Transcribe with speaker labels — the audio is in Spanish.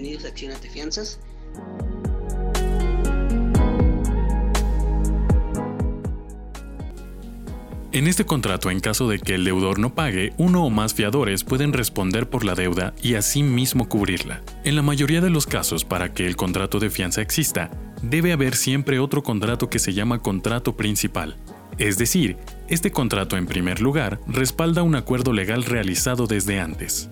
Speaker 1: medios, acciones de fianzas.
Speaker 2: En este contrato, en caso de que el deudor no pague, uno o más fiadores pueden responder por la deuda y así mismo cubrirla. En la mayoría de los casos, para que el contrato de fianza exista, debe haber siempre otro contrato que se llama contrato principal. Es decir, este contrato en primer lugar respalda un acuerdo legal realizado desde antes.